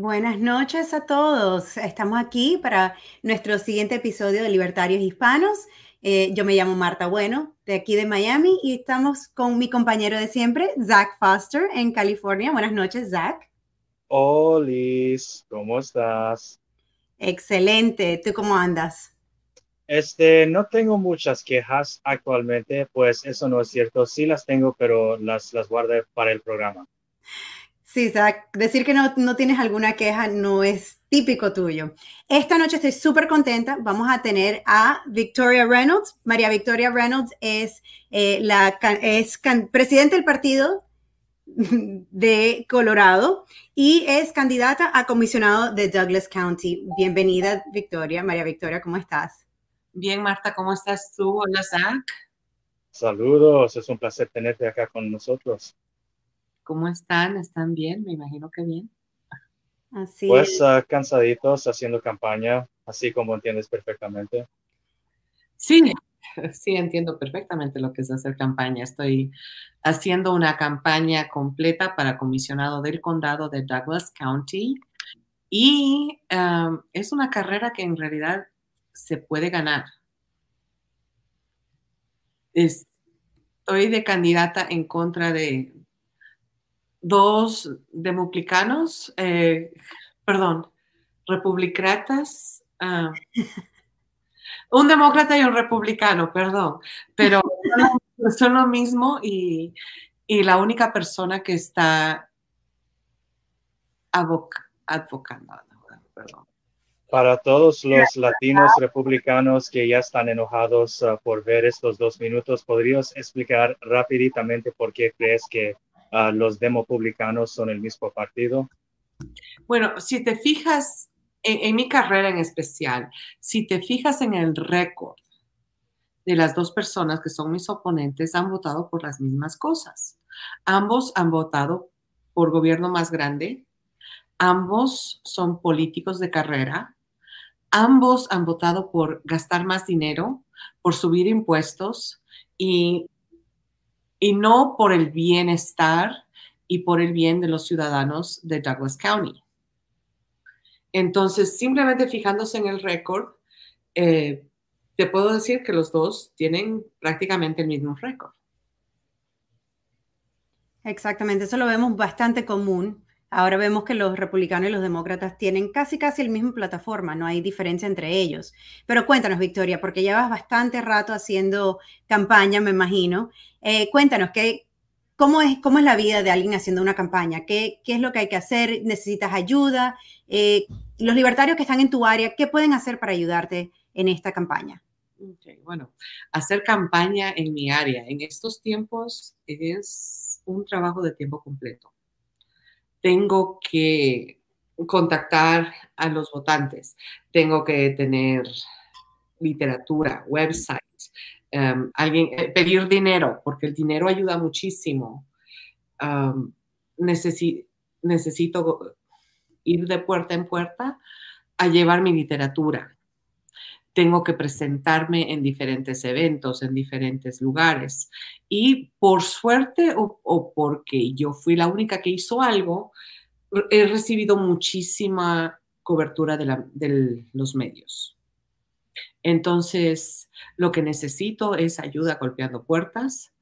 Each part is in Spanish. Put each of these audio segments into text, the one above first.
Buenas noches a todos. Estamos aquí para nuestro siguiente episodio de Libertarios Hispanos. Eh, yo me llamo Marta Bueno, de aquí de Miami, y estamos con mi compañero de siempre, Zach Foster, en California. Buenas noches, Zach. Hola, ¿cómo estás? Excelente. ¿Tú cómo andas? Este, no tengo muchas quejas actualmente, pues eso no es cierto. Sí las tengo, pero las, las guardé para el programa. Sí, Zach, decir que no, no, tienes alguna queja no es típico tuyo. Esta noche estoy súper contenta. Vamos a tener a Victoria Reynolds. María Victoria Reynolds es, eh, la, es presidente del partido de Colorado y es candidata a comisionado de Douglas County. Bienvenida, Victoria. María Victoria, ¿cómo estás? Bien, Marta, ¿cómo estás tú? Hola, Zach. Saludos, es un placer tenerte acá con nosotros. ¿Cómo están? ¿Están bien? Me imagino que bien. Así pues uh, cansaditos haciendo campaña, así como entiendes perfectamente. Sí, sí, entiendo perfectamente lo que es hacer campaña. Estoy haciendo una campaña completa para comisionado del condado de Douglas County y um, es una carrera que en realidad se puede ganar. Estoy de candidata en contra de dos democratas, eh, perdón, republicatas, ah, un demócrata y un republicano, perdón, pero son lo mismo y, la única persona que está advocando, perdón, para todos los latinos republicanos que ya están enojados uh, por ver estos dos minutos, ¿podrías explicar rápidamente por qué crees que uh, los demopublicanos son el mismo partido? Bueno, si te fijas en, mi carrera en especial, si te fijas en el récord de las dos personas que son mis oponentes, han votado por las mismas cosas. Ambos han votado por gobierno más grande, ambos son políticos de carrera, ambos han votado por gastar más dinero, por subir impuestos y, y no por el bienestar y por el bien de los ciudadanos de Douglas County. Entonces, simplemente fijándose en el récord, eh, te puedo decir que los dos tienen prácticamente el mismo récord. Exactamente, eso lo vemos bastante común Ahora vemos que los republicanos y los demócratas tienen casi casi el mismo plataforma, no hay diferencia entre ellos. Pero cuéntanos, Victoria, porque llevas bastante rato haciendo campaña, me imagino. Eh, cuéntanos, ¿qué, cómo, es, ¿cómo es la vida de alguien haciendo una campaña? ¿Qué, qué es lo que hay que hacer? ¿Necesitas ayuda? Eh, los libertarios que están en tu área, ¿qué pueden hacer para ayudarte en esta campaña? bueno, hacer campaña en mi área en estos tiempos es un trabajo de tiempo completo tengo que contactar a los votantes, tengo que tener literatura, websites, em, alguien, eh, pedir dinero, porque el dinero ayuda muchísimo. necesito ir de puerta en puerta a llevar mi literatura tengo que presentarme en diferentes eventos, en diferentes lugares. Y por suerte o, porque yo fui la única que hizo algo, he recibido muchísima cobertura de, los medios. Entonces, lo que necesito es ayuda golpeando puertas,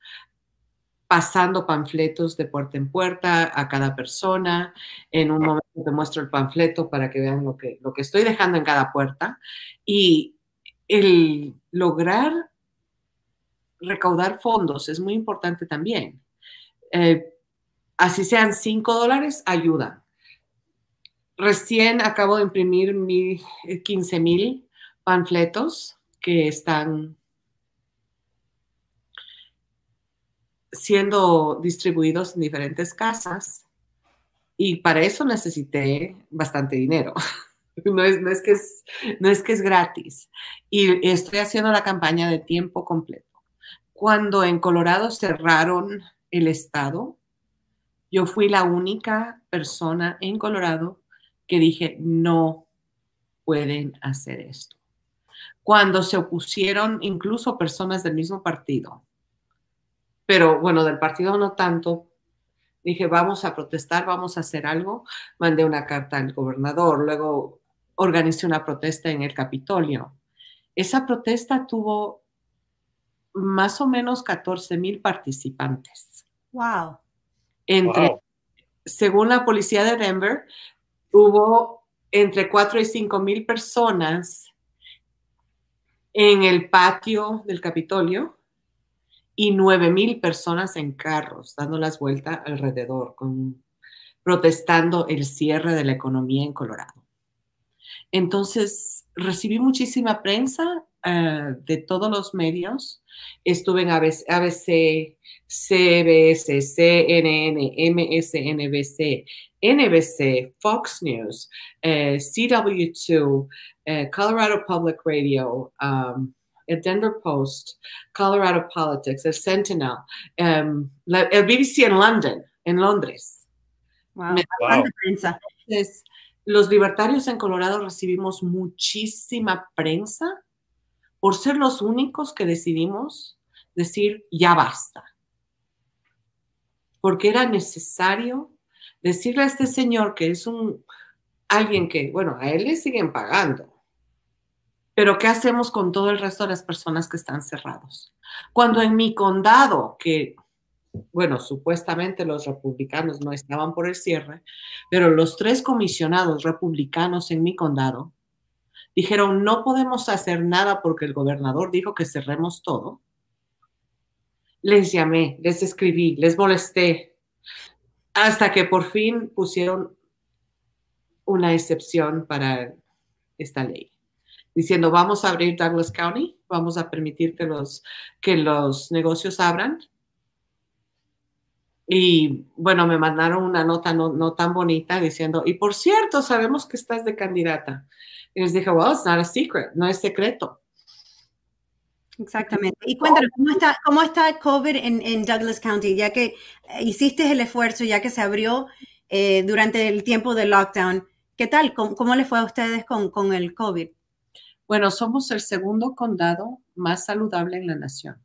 pasando panfletos de puerta en puerta a cada persona. En un momento te muestro el panfleto para que vean lo que, lo que estoy dejando en cada puerta. Y el lograr recaudar fondos es muy importante también. Eh, así sean 5 dólares, ayuda. Recién acabo de imprimir 15 mil panfletos que están siendo distribuidos en diferentes casas y para eso necesité bastante dinero. No es, no, es que es, no es que es gratis. Y estoy haciendo la campaña de tiempo completo. Cuando en Colorado cerraron el estado, yo fui la única persona en Colorado que dije, no pueden hacer esto. Cuando se opusieron incluso personas del mismo partido, pero bueno, del partido no tanto, Dije, vamos a protestar, vamos a hacer algo. Mandé una carta al gobernador, luego organicé una protesta en el Capitolio. Esa protesta tuvo más o menos 14 mil participantes. Wow. Entre, según la policía de Denver, hubo entre 4 y 5 mil personas en el patio del Capitolio y 9 mil personas en carros dando las vueltas alrededor, con, protestando el cierre de la economía en Colorado. Entonces, recibí muchísima prensa uh, de todos los medios. Estuve en ABC, ABC, CBS, CNN, MSNBC, NBC, Fox News, uh, CW2, uh, Colorado Public Radio, um, el Denver Post, Colorado Politics, el Sentinel, um, la, el BBC en London, en Londres. Wow, wow. prensa. Entonces, los libertarios en Colorado recibimos muchísima prensa por ser los únicos que decidimos decir ya basta. Porque era necesario decirle a este señor que es un alguien que, bueno, a él le siguen pagando. Pero ¿qué hacemos con todo el resto de las personas que están cerrados? Cuando en mi condado, que bueno, supuestamente los republicanos no estaban por el cierre, pero los tres comisionados republicanos en mi condado dijeron, no podemos hacer nada porque el gobernador dijo que cerremos todo. Les llamé, les escribí, les molesté, hasta que por fin pusieron una excepción para esta ley, diciendo, vamos a abrir Douglas County, vamos a permitir que los, que los negocios abran, y bueno, me mandaron una nota no, tan bonita diciendo, y por cierto, sabemos que estás de candidata. Y les dije, well, it's not a secret, no es secreto. Exactamente. Y cuéntanos, ¿cómo está, cómo está COVID en, Douglas County? Ya que hiciste el esfuerzo, ya que se abrió eh, durante el tiempo del lockdown, ¿qué tal? ¿Cómo, cómo les fue a ustedes con, con el COVID? Bueno, somos el segundo condado más saludable en la nación.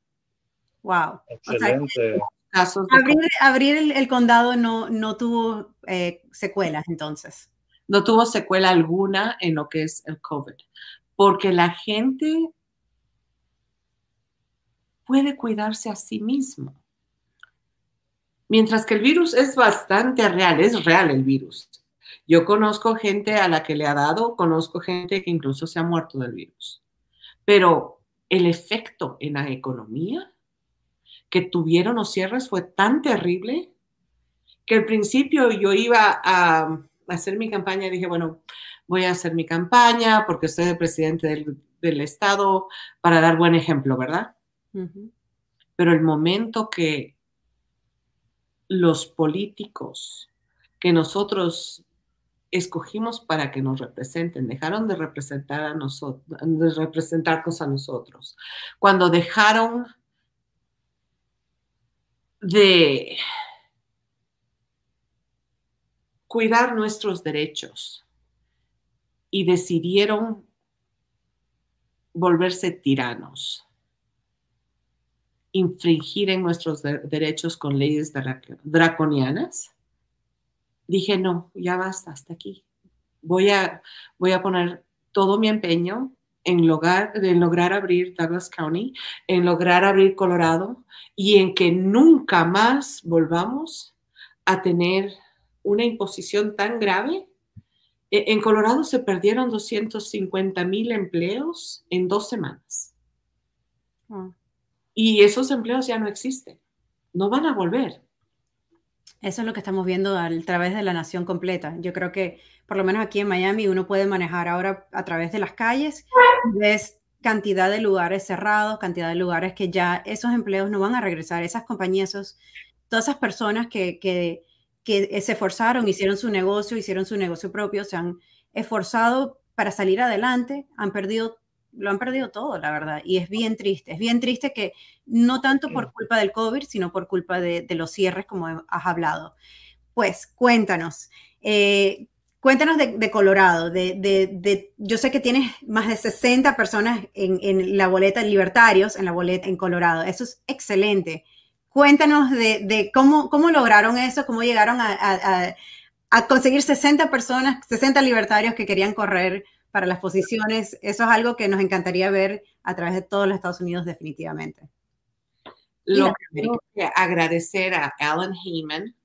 Wow. Excelente abrir, el, condado no, no tuvo eh, secuelas entonces. No tuvo secuela alguna en lo que es el COVID, porque la gente puede cuidarse a sí mismo. Mientras que el virus es bastante real, es real el virus. Yo conozco gente a la que le ha dado, conozco gente que incluso se ha muerto del virus. Pero el efecto en la economía que tuvieron los cierres fue tan terrible que al principio yo iba a hacer mi campaña dije, bueno, voy a hacer mi campaña porque soy el presidente del, Estado para dar buen ejemplo, ¿verdad? Pero el momento que los políticos que nosotros escogimos para que nos representen, dejaron de representar a nosotros, de representarnos a nosotros. Cuando dejaron de cuidar nuestros derechos y decidieron volverse tiranos, infringir en nuestros derechos con leyes draconianas, dije, no, ya basta, hasta aquí. Voy a, voy a poner todo mi empeño en lograr, en lograr abrir Douglas County, en lograr abrir Colorado y en que nunca más volvamos a tener una imposición tan grave. E, en Colorado se perdieron 250 mil empleos en dos semanas. Ah. Y esos empleos ya no existen, no van a volver. Eso es lo que estamos viendo a través de la nación completa. Yo creo que, por lo menos aquí en Miami, uno puede manejar ahora a través de las calles, ves cantidad de lugares cerrados, cantidad de lugares que ya esos empleos no van a regresar, esas compañías, todas esas personas que, que, que se esforzaron, hicieron su negocio, hicieron su negocio propio, se han esforzado para salir adelante, han perdido lo han perdido todo, la verdad, y es bien triste, es bien triste que no tanto por culpa del COVID, sino por culpa de, los cierres, como has hablado. Pues cuéntanos, eh, cuéntanos de, Colorado, de, yo sé que tienes más de 60 personas en, la boleta, libertarios en la boleta en Colorado, eso es excelente. cuéntanos de, cómo, cómo lograron eso, cómo llegaron a, conseguir 60 personas, 60 libertarios que querían correr para las posiciones. Eso es algo que nos encantaría ver a través de todos los Estados Unidos definitivamente. Lo que tengo que agradecer a Alan Heyman,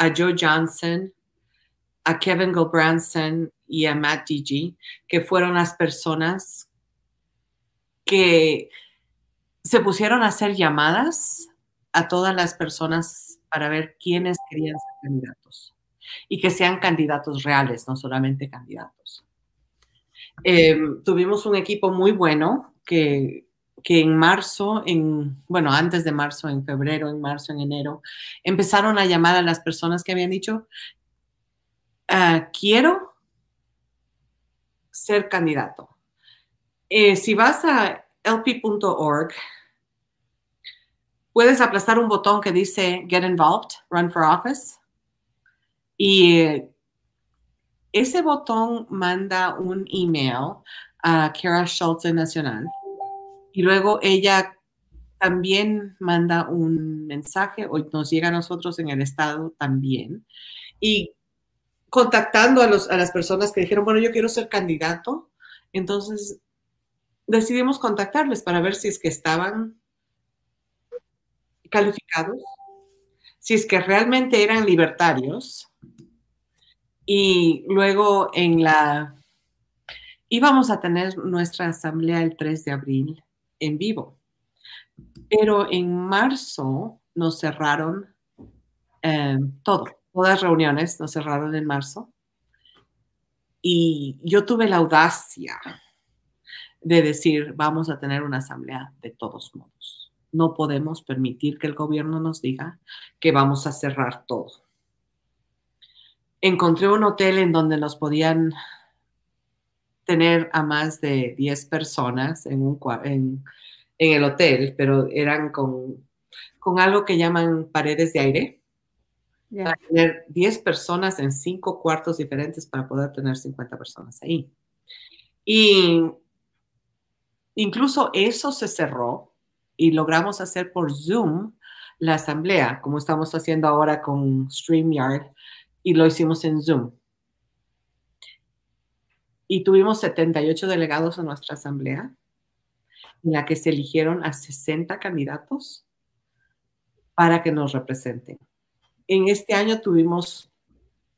a Joe Johnson, a Kevin Gilbranson y a Matt DG, que fueron las personas que se pusieron a hacer llamadas a todas las personas para ver quiénes querían ser candidatos y que sean candidatos reales, no solamente candidatos. Em, tuvimos un equipo muy bueno que, que en marzo, en, bueno, antes de marzo, en febrero, en marzo, en enero, empezaron a llamar a las personas que habían dicho, ah, quiero ser candidato. Eh, si vas a lp.org, puedes aplastar un botón que dice Get Involved, Run for Office. Y eh, ese botón manda un email a Kara Schultz Nacional. Y luego ella también manda un mensaje o nos llega a nosotros en el estado también. Y contactando a, a las personas que dijeron, bueno, yo quiero ser candidato, entonces decidimos contactarles para ver si es que estaban calificados, si es que realmente eran libertarios. Y luego en la... íbamos a tener nuestra asamblea el 3 de abril en vivo, pero en marzo nos cerraron eh, todo, todas reuniones nos cerraron en marzo. Y yo tuve la audacia de decir, vamos a tener una asamblea de todos modos. No podemos permitir que el gobierno nos diga que vamos a cerrar todo. Encontré un hotel en donde nos podían tener a más de 10 personas en, un, en, en el hotel, pero eran con, con algo que llaman paredes de aire. Para tener 10 personas en 5 cuartos diferentes para poder tener 50 personas ahí. Y Incluso eso se cerró y logramos hacer por Zoom la asamblea, como estamos haciendo ahora con StreamYard, y lo hicimos en Zoom. Y tuvimos 78 delegados en nuestra asamblea, en la que se eligieron a 60 candidatos para que nos representen. En este año tuvimos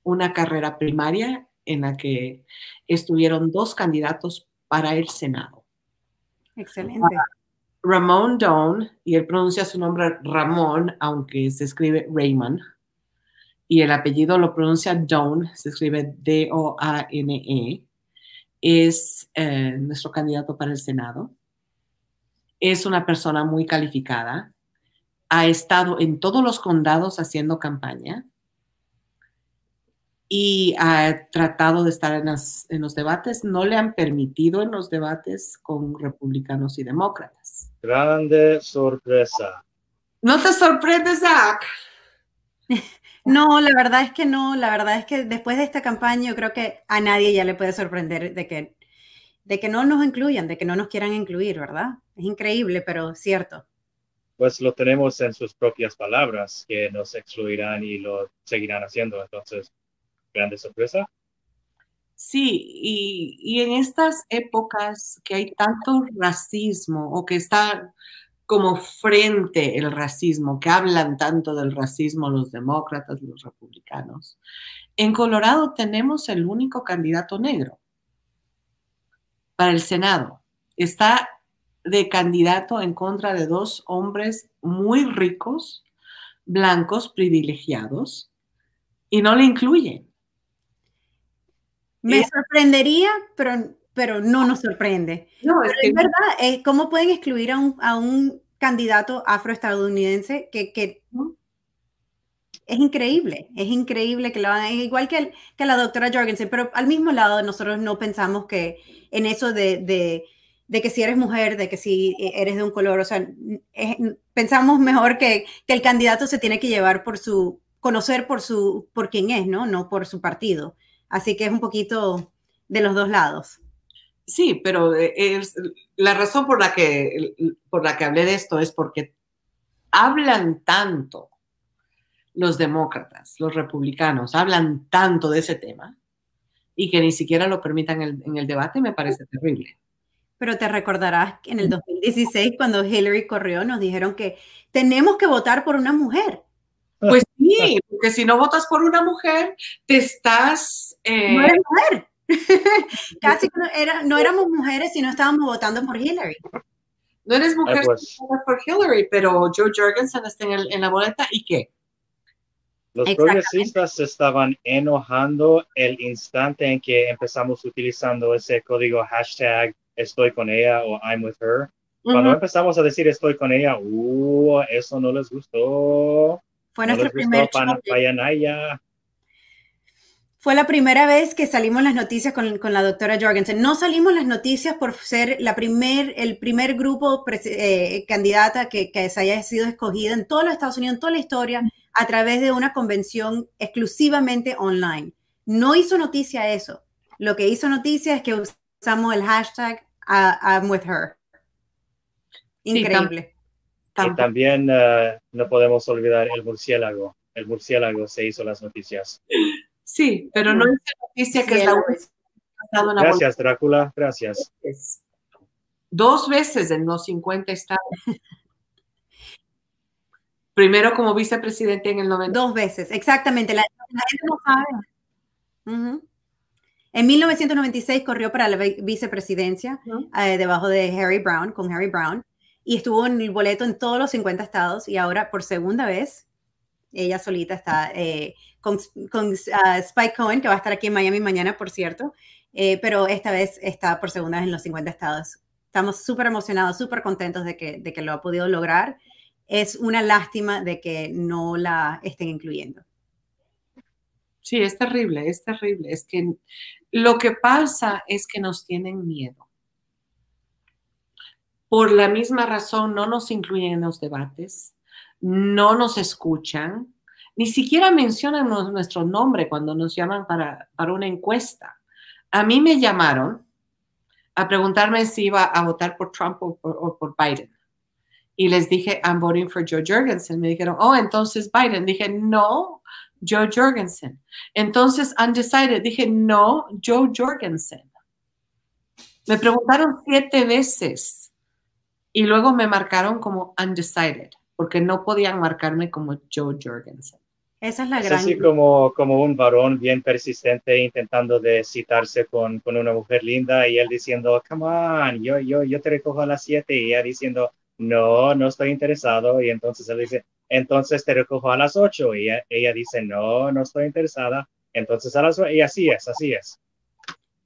una carrera primaria en la que estuvieron dos candidatos para el Senado. Excelente. Ramón Doan, y él pronuncia su nombre Ramón, aunque se escribe Raymond, y el apellido lo pronuncia Doan, se escribe D-O-A-N-E, es eh, nuestro candidato para el Senado. Es una persona muy calificada, ha estado en todos los condados haciendo campaña y ha tratado de estar en, los debates. No le han permitido en los debates con republicanos y demócratas. Grande sorpresa. ¿No te sorprende, Zach? No, la verdad es que no. La verdad es que después de esta campaña yo creo que a nadie ya le puede sorprender de que, de que no nos incluyan, de que no nos quieran incluir, ¿verdad? Es increíble, pero cierto. Pues lo tenemos en sus propias palabras, que nos excluirán y lo seguirán haciendo. Entonces, grande sorpresa. Sí, y, en estas épocas que hay tanto racismo o que está como frente el racismo, que hablan tanto del racismo los demócratas, los republicanos, en Colorado tenemos el único candidato negro para el Senado. Está de candidato en contra de dos hombres muy ricos, blancos, privilegiados, y no le incluyen. Me sorprendería, pero, pero no nos sorprende. No, es, verdad, eh, ¿cómo pueden excluir a un, a un candidato afroestadounidense que, que es increíble, es increíble que lo hagan, igual que, que la doctora Jorgensen, pero al mismo lado nosotros no pensamos que en eso de, de, de, que si eres mujer, de que si eres de un color, o sea, pensamos mejor que, que, el candidato se tiene que llevar por su, conocer por su, por quién es, ¿no? No por su partido. Así que es un poquito de los dos lados. Sí, pero eh, es, la razón por la, que, por la que hablé de esto es porque hablan tanto los demócratas, los republicanos, hablan tanto de ese tema y que ni siquiera lo permitan en el, debate me parece terrible. Pero te recordarás que en el 2016, cuando Hillary corrió, nos dijeron que tenemos que votar por una mujer. Pues sí, porque si no votas por una mujer, te estás... Eh, no eres mujer. Casi no, era, no éramos mujeres, sino estábamos votando por Hillary. No eres mujer pues. por Hillary, pero Joe Jorgensen está en, en la boleta y qué? Los progresistas se estaban enojando el instante en que empezamos utilizando ese código hashtag estoy con ella o I'm with her. Cuando empezamos a decir estoy con ella, uh, eso no les gustó. Fue nuestro primer fue la primera vez que salimos las noticias con, con, la doctora Jorgensen. No salimos las noticias por ser la primer, el primer grupo eh, candidata que, que se haya sido escogida en todos los Estados Unidos, en toda la historia, a través de una convención exclusivamente online. No hizo noticia eso. Lo que hizo noticia es que usamos el hashtag I'm with her. Increíble. y también uh, no podemos olvidar el murciélago. El murciélago se hizo las noticias. Sí, pero no es noticia que es la Gracias, Drácula. Gracias. Dos veces en los 50 estados. Primero como vicepresidente en el 90. Dos veces, exactamente. La, gente no sabe. En 1996 corrió para la vicepresidencia eh, debajo de Harry Brown, con Harry Brown, y estuvo en el boleto en todos los 50 estados y ahora por segunda vez ella solita está eh, con, ah, Spike Cohen, que va a estar aquí en Miami mañana, por cierto, eh, pero esta vez está por segunda vez en los 50 estados. Estamos súper emocionados, súper contentos de que, de que lo ha podido lograr es una lástima de que no la estén incluyendo. Sí, es terrible, es terrible. Es que lo que pasa es que nos tienen miedo. Por la misma razón no nos incluyen en los debates, no nos escuchan, ni siquiera mencionan nuestro nombre cuando nos llaman para, una encuesta. A mí me llamaron a preguntarme si iba a votar por Trump o por Biden y les dije, I'm voting for Joe Jorgensen. Me dijeron, oh, entonces Biden. Dije, no, Joe Jorgensen. Entonces, undecided. Dije, no, Joe Jorgensen. Me preguntaron siete veces y luego me marcaron como undecided porque no podían marcarme como Joe Jorgensen. Esa es la gran. Es así como, como un varón bien persistente intentando de citarse con, con, una mujer linda y él diciendo, come on, yo, yo, yo te recojo a las siete y ella diciendo, no, no estoy interesado. Y entonces él dice, entonces te recojo a las ocho. Y ella, dice, no, no estoy interesada. Entonces a las ocho. Y así es, así es.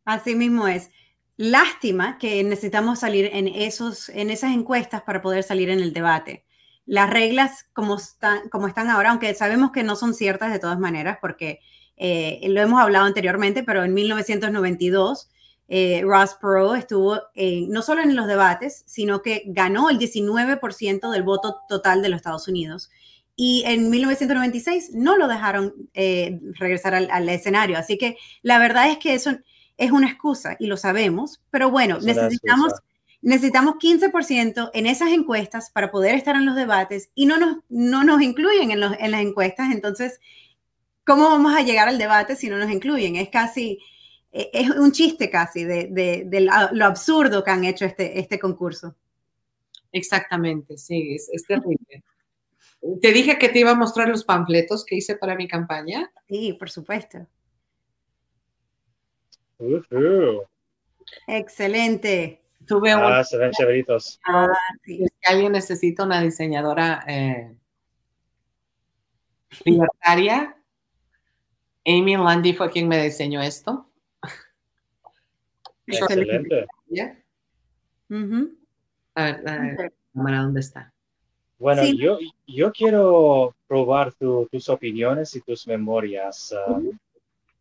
Así mismo es. Lástima que necesitamos salir en, esos, en esas encuestas para poder salir en el debate. Las reglas como están, como están ahora, aunque sabemos que no son ciertas de todas maneras, porque eh, lo hemos hablado anteriormente, pero en 1992 eh, Ross Perot estuvo no solo en los debates, sino que ganó el 19% del voto total de los Estados Unidos. Y en 1996 no lo dejaron eh, regresar al, escenario. Así que la verdad es que eso es una excusa y lo sabemos, pero bueno, necesitamos, necesitamos 15% en esas encuestas para poder estar en los debates y no nos, no nos incluyen en, en las encuestas. Entonces, ¿cómo vamos a llegar al debate si no nos incluyen? Es casi e, es un chiste casi de, lo absurdo que han hecho este, este concurso. Exactamente, sí, es, terrible. Te dije que te iba a mostrar los panfletos que hice para mi campaña. Sí, por supuesto. Excelente. Tuve ah, se ven chéveritos. Ah, Si alguien necesita una diseñadora eh, libertaria, Amy Landy fue quien me diseñó esto. Excelente. A ver, ¿dónde está? Bueno, yo, yo quiero probar tus opiniones y tus memorias. Um,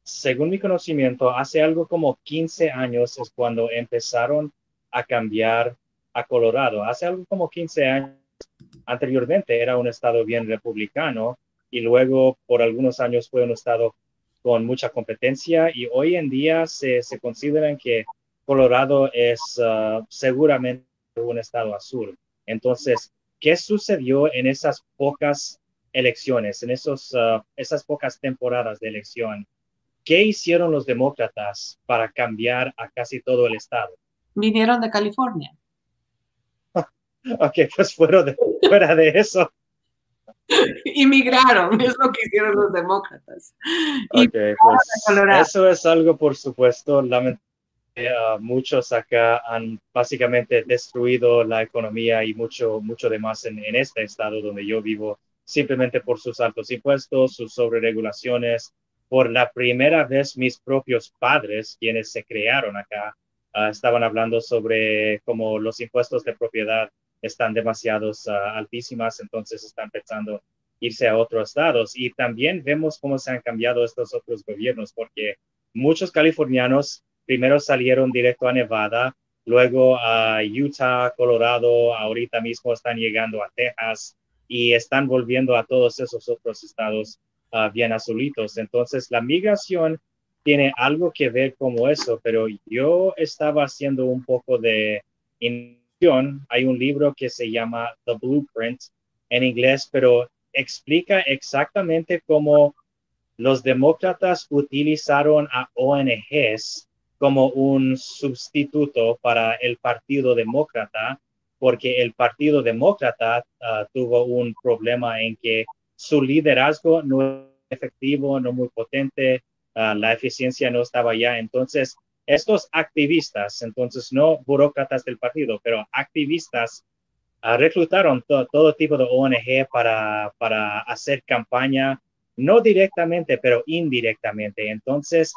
según mi conocimiento, hace algo como 15 años es cuando empezaron a cambiar a Colorado. Hace algo como 15 años. Anteriormente era un estado bien republicano y luego por algunos años fue un estado con mucha competencia y hoy en día se, se consideran que Colorado es uh, seguramente un estado azul. Entonces, ¿qué sucedió en esas pocas elecciones, en esos, uh, esas pocas temporadas de elección? ¿Qué hicieron los demócratas para cambiar a casi todo el estado? Vinieron de California. ok, pues fuera de, fuera de eso. Inmigraron, es lo que hicieron los demócratas. Okay, pues, eso es algo, por supuesto, lamentablemente uh, muchos acá han básicamente destruido la economía y mucho, mucho demás en, en este estado donde yo vivo, simplemente por sus altos impuestos, sus sobreregulaciones. Por la primera vez, mis propios padres, quienes se crearon acá, uh, estaban hablando sobre cómo los impuestos de propiedad están demasiados uh, altísimas, entonces están pensando irse a otros estados. Y también vemos cómo se han cambiado estos otros gobiernos, porque muchos californianos primero salieron directo a Nevada, luego a Utah, Colorado, ahorita mismo están llegando a Texas y están volviendo a todos esos otros estados uh, bien azulitos. Entonces, la migración tiene algo que ver como eso, pero yo estaba haciendo un poco de hay un libro que se llama The Blueprint en inglés, pero explica exactamente cómo los demócratas utilizaron a ONGs como un sustituto para el Partido Demócrata, porque el Partido Demócrata ah, tuvo un problema en que su liderazgo no es efectivo, no muy potente, ah, la eficiencia no estaba ya. Entonces, estos activistas, entonces no burócratas del partido, pero activistas, uh, reclutaron todo tipo de ONG para, para hacer campaña, no directamente, pero indirectamente. Entonces,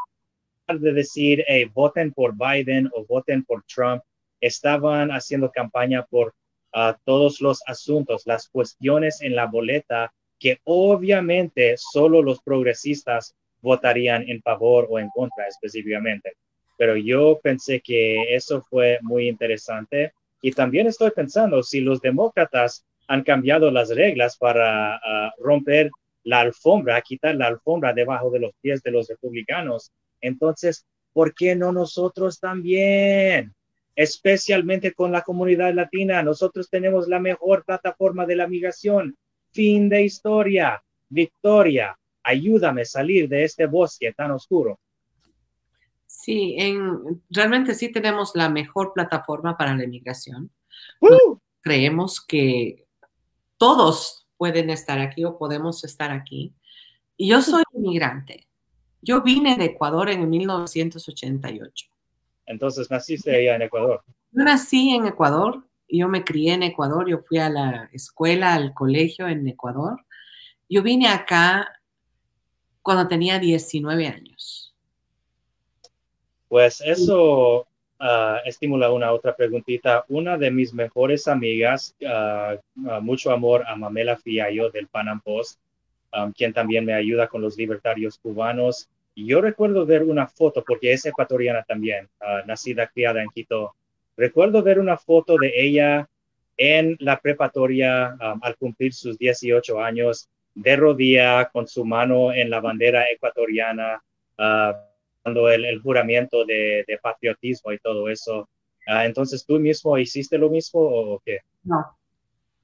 de decir, hey, voten por Biden o voten por Trump, estaban haciendo campaña por uh, todos los asuntos, las cuestiones en la boleta que obviamente solo los progresistas votarían en favor o en contra específicamente pero yo pensé que eso fue muy interesante. Y también estoy pensando, si los demócratas han cambiado las reglas para ah, romper la alfombra, quitar la alfombra debajo de los pies de los republicanos, entonces, ¿por qué no nosotros también? Especialmente con la comunidad latina, nosotros tenemos la mejor plataforma de la migración. Fin de historia. Victoria, ayúdame a salir de este bosque tan oscuro. Sí, en, realmente sí tenemos la mejor plataforma para la inmigración. Creemos que todos pueden estar aquí o podemos estar aquí. Y yo soy inmigrante. Yo vine de Ecuador en 1988. Entonces, ¿naciste allá en Ecuador? Yo nací en Ecuador, yo me crié en Ecuador, yo fui a la escuela, al colegio en Ecuador. Yo vine acá cuando tenía 19 años. Pues eso uh, estimula una otra preguntita. Una de mis mejores amigas, ah, ah, mucho amor a Mamela Fiallo del Panam Post, um, quien también me ayuda con los libertarios cubanos. yo recuerdo ver una foto, porque es ecuatoriana también, nacida, criada en Quito. Recuerdo ver una foto de ella en la preparatoria um, al cumplir sus 18 años, de rodilla, con su mano en la bandera ecuatoriana, el, juramento de, patriotismo y todo eso. Ah, entonces, ¿tú mismo hiciste lo mismo o qué? No.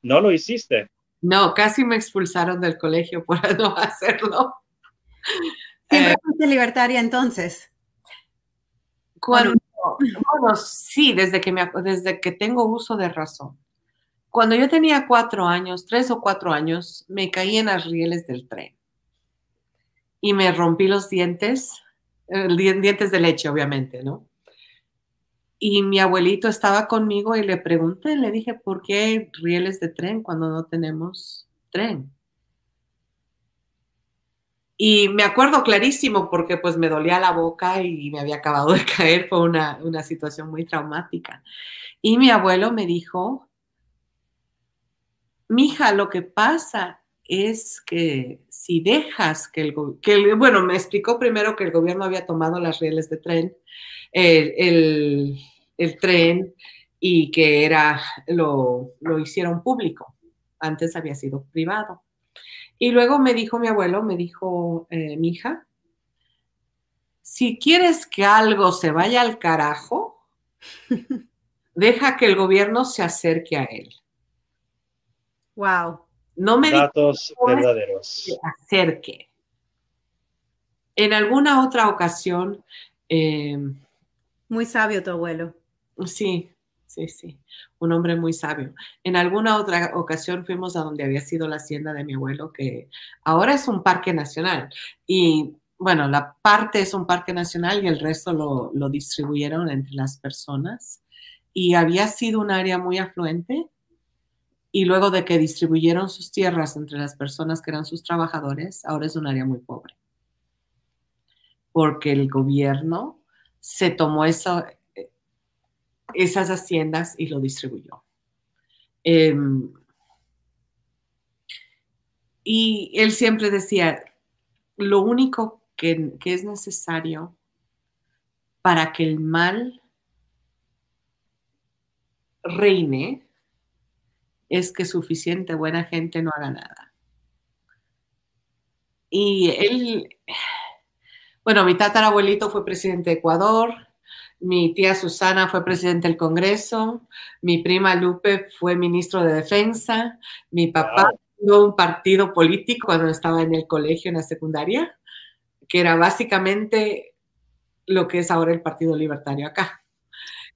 ¿No lo hiciste? No, casi me expulsaron del colegio por no hacerlo. ¿Siempre eh, fuiste libertaria entonces? Cuando, bueno, sí, desde que, me, desde que tengo uso de razón. Cuando yo tenía cuatro años, tres o cuatro años, me caí en las rieles del tren y me rompí los dientes dientes de leche, obviamente, ¿no? Y mi abuelito estaba conmigo y le pregunté, le dije, ¿por qué rieles de tren cuando no tenemos tren? Y me acuerdo clarísimo porque pues me dolía la boca y me había acabado de caer, fue una, una situación muy traumática. Y mi abuelo me dijo, mija, lo que pasa es que si dejas que el, que bueno, me explicó primero que el gobierno había tomado las rieles de tren, el, tren y que era, lo, lo, hicieron público, antes había sido privado. Y luego me dijo mi abuelo, me dijo eh, mi hija, si quieres que algo se vaya al carajo, Deja que el gobierno se acerque a él. Wow. No me datos verdaderos. Se acerque. En alguna otra ocasión. Eh, muy sabio tu abuelo. Sí, sí, sí. Un hombre muy sabio. En alguna otra ocasión fuimos a donde había sido la hacienda de mi abuelo, que ahora es un parque nacional. Y bueno, la parte es un parque nacional y el resto lo, lo distribuyeron entre las personas. Y había sido un área muy afluente y luego de que distribuyeron sus tierras entre las personas que eran sus trabajadores, ahora es un área muy pobre. Porque el gobierno se tomó esas haciendas y lo distribuyó. Em, y él siempre decía, lo único que, que es necesario para que el mal reine es que suficiente buena gente no haga nada. Y él, bueno, mi tatarabuelito fue presidente de Ecuador, mi tía Susana fue presidente del Congreso, mi prima Lupe fue ministro de Defensa, mi papá tuvo un partido político cuando estaba en el colegio, en la secundaria, que era básicamente lo que es ahora el Partido Libertario acá.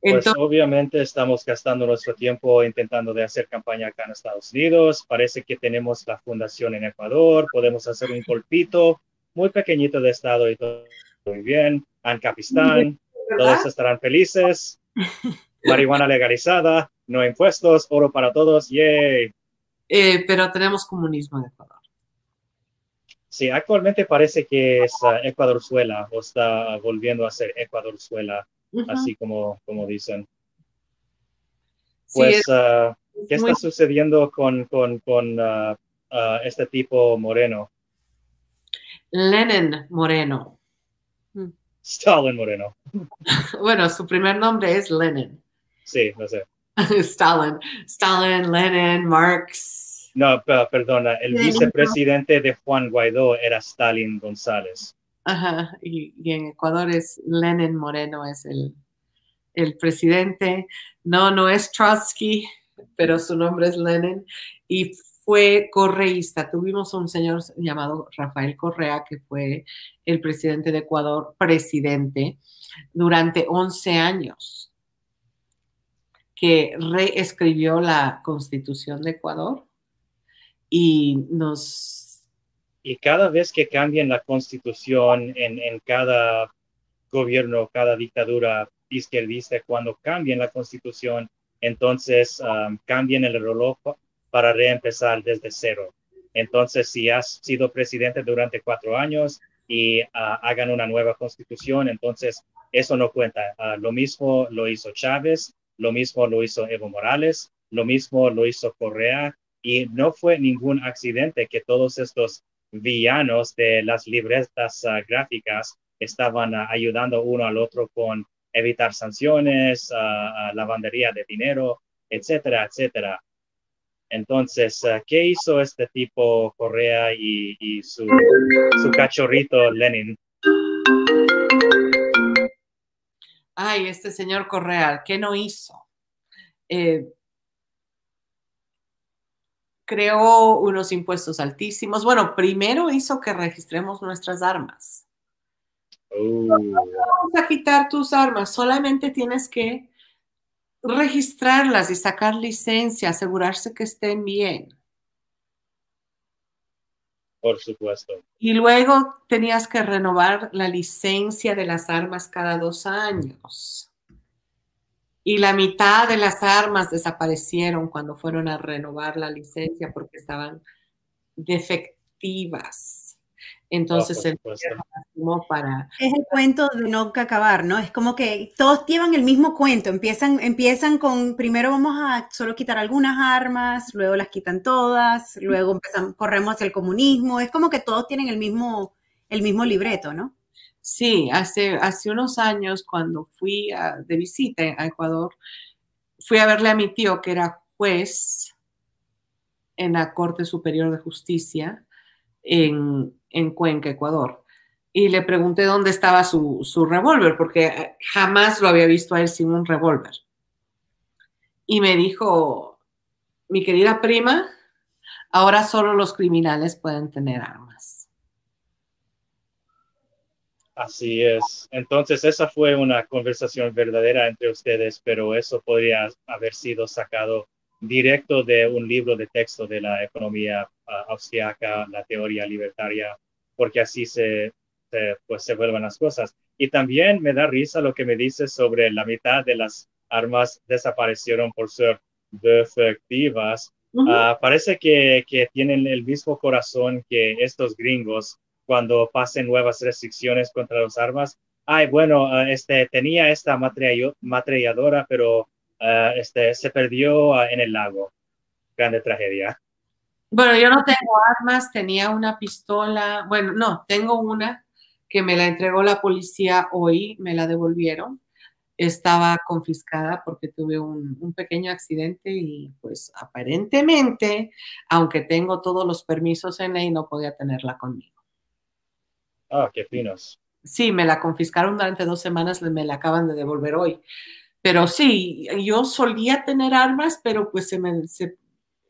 Pues obviamente estamos gastando nuestro tiempo intentando de hacer campaña acá en Estados Unidos. Parece que tenemos la fundación en Ecuador, podemos hacer un golpito muy pequeñito de estado y todo muy bien. En Capistán, todos estarán felices. Marihuana legalizada, no impuestos, oro para todos, yay. Eh, pero tenemos comunismo en Ecuador. Sí, actualmente parece que es uh, Ecuadorzuela o está volviendo a ser Ecuadorzuela así como, como dicen. Pues, ah, ¿qué está sucediendo con, con, con ah, ah, este tipo moreno? Lenin Moreno. Mm. Stalin Moreno. bueno, su primer nombre es Lenin. Sí, no sé. Stalin, Stalin, Lenin, Marx. No, perdona, el vicepresidente de Juan Guaidó era Stalin González. Ajá, y, en Ecuador es Lenin Moreno, es el, el, presidente. No, no es Trotsky, pero su nombre es Lenin. Y fue correísta. Tuvimos un señor llamado Rafael Correa, que fue el presidente de Ecuador, presidente, durante 11 años, que reescribió la constitución de Ecuador y nos y cada vez que cambien la constitución en, en cada gobierno, cada dictadura izquierdista, cuando cambien la constitución, entonces um, cambien el reloj para reempezar desde cero. Entonces, si has sido presidente durante cuatro años y uh, hagan una nueva constitución, entonces eso no cuenta. Uh, lo mismo lo hizo Chávez, lo mismo lo hizo Evo Morales, lo mismo lo hizo Correa y no fue ningún accidente que todos estos villanos de las libretas ah, gráficas estaban ah, ayudando uno al otro con evitar sanciones, uh, lavandería de dinero, etcétera, etcétera. Entonces, ¿qué hizo este tipo Correa y, su, su, cachorrito Lenin? Ay, este señor Correa, ¿qué no hizo? Eh, creó unos impuestos altísimos. Bueno, primero hizo que registremos nuestras armas. No vamos a quitar tus armas, solamente tienes que registrarlas y sacar licencia, asegurarse que estén bien. Por supuesto. Y luego tenías que renovar la licencia de las armas cada dos años y la mitad de las armas desaparecieron cuando fueron a renovar la licencia porque estaban defectivas. Entonces el para... Es el cuento de no acabar, ¿no? Es como que todos llevan el mismo cuento, empiezan, empiezan con, primero vamos a solo quitar algunas armas, luego las quitan todas, luego empezamos, corremos hacia el comunismo, es como que todos tienen el mismo, el mismo libreto, ¿no? Sí, hace, hace unos años cuando fui de visita a Ecuador, fui a verle a mi tío que era juez en la Corte Superior de Justicia en, en Cuenca, Ecuador. y le pregunté dónde estaba su, su revólver, porque jamás lo había visto a él sin un revólver. Y me dijo, mi querida prima, ahora solo los criminales pueden tener armas. Así es. Entonces, esa fue una conversación verdadera entre ustedes, pero eso podría haber sido sacado directo de un libro de texto de la economía uh, austriaca, la teoría libertaria, porque así se, pues, se vuelven las cosas. Y también me da risa lo que me dices sobre la mitad de las armas desaparecieron por ser defectivas. Ah, parece que, que, tienen el mismo corazón que estos gringos cuando pasen nuevas restricciones contra las armas. Ay, bueno, ah, este, tenía esta matralladora, pero ah, este, se perdió en el lago. Grande tragedia. Bueno, yo no tengo armas, tenía una pistola. Bueno, no, tengo una que me la entregó la policía hoy, me la devolvieron estaba confiscada porque tuve un, pequeño accidente y pues aparentemente, aunque tengo todos los permisos en ley, no podía tenerla conmigo. Ah, qué finos. Sí, me la confiscaron durante dos semanas, me la acaban de devolver hoy. Pero sí, yo solía tener armas, pero pues se me,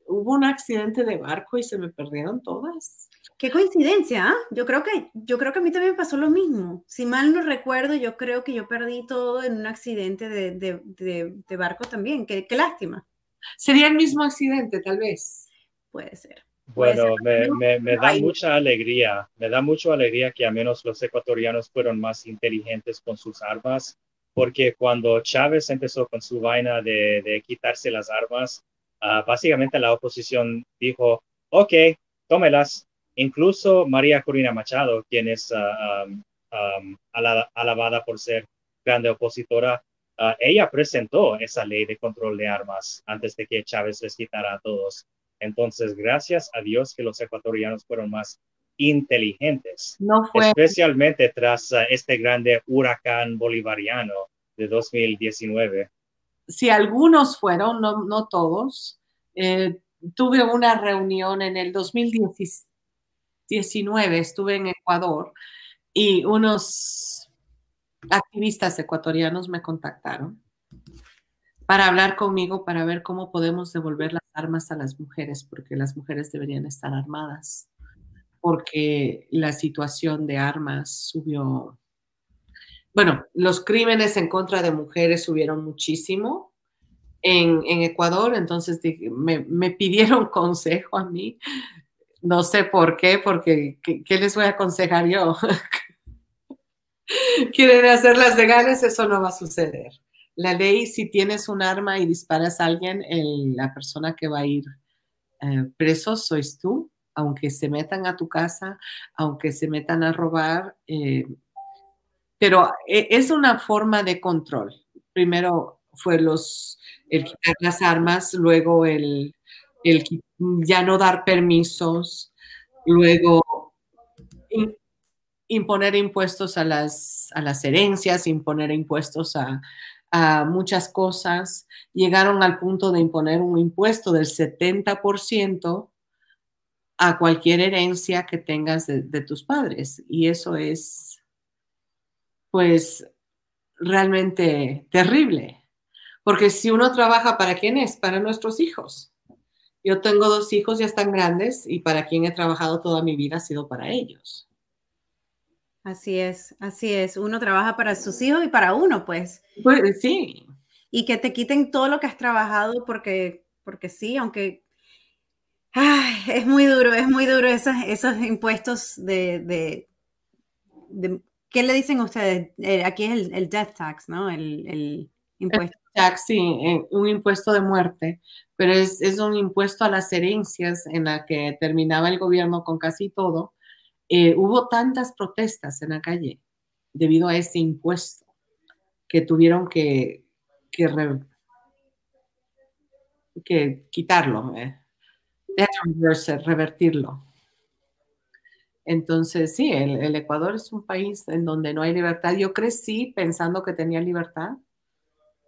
hubo un accidente de barco y se me perdieron todas. Qué coincidencia, ¿ah? Yo creo que yo creo que a mí también pasó lo mismo. Si mal no recuerdo, yo creo que yo perdí todo en un accidente de, de, de, barco también. Qué, qué, lástima. Sería el mismo accidente, tal vez. Puede ser. Bueno, Me, me, me, da mucha alegría, me da mucha alegría que al menos los ecuatorianos fueron más inteligentes con sus armas, porque cuando Chávez empezó con su vaina de, de quitarse las armas, uh, básicamente la oposición dijo, ok, tómelas, Incluso María Corina Machado, quien es ah, alabada por ser grande opositora, ah, ella presentó esa ley de control de armas antes de que Chávez les quitara a todos. Entonces, gracias a Dios que los ecuatorianos fueron más inteligentes, no fue... especialmente tras ah, este grande huracán bolivariano de 2019. Si algunos fueron, no, no todos. Eh, tuve una reunión en el 2017 19 estuve en Ecuador y unos activistas ecuatorianos me contactaron para hablar conmigo, para ver cómo podemos devolver las armas a las mujeres, porque las mujeres deberían estar armadas, porque la situación de armas subió. Bueno, los crímenes en contra de mujeres subieron muchísimo en, Ecuador, entonces me, me pidieron consejo a mí no sé por qué, porque ¿qué, les voy a aconsejar yo? Quieren hacerlas legales, eso no va a suceder. La ley, si tienes un arma y disparas a alguien, la persona que va a ir eh, preso sois tú, aunque se metan a tu casa, aunque se metan a robar. Eh, pero e, es una forma de control. Primero fue los, el quitar las armas, luego el, el ya no dar permisos, luego imponer impuestos a las, a las herencias, imponer impuestos a, muchas cosas, llegaron al punto de imponer un impuesto del 70% a cualquier herencia que tengas de, de, tus padres. Y eso es, pues, realmente terrible. Porque si uno trabaja, ¿para quién es? Para nuestros hijos. Yo tengo dos hijos, ya están grandes y para quien he trabajado toda mi vida ha sido para ellos. Así es, así es. Uno trabaja para sus hijos y para uno, pues. Pues sí. Y que te quiten todo lo que has trabajado porque, porque sí, aunque ay, es muy duro, es muy duro esos, esos impuestos de, de, ¿qué le dicen ustedes? Eh, aquí es el, el, death tax, ¿no? El, el impuesto. tax, sí, eh, un impuesto de muerte pero es, un impuesto a las herencias en la que terminaba el gobierno con casi todo. Eh, hubo tantas protestas en la calle debido a ese impuesto que tuvieron que, quitarlo, eh, revertirlo. Entonces, sí, el, Ecuador es un país en donde no hay libertad. Yo crecí pensando que tenía libertad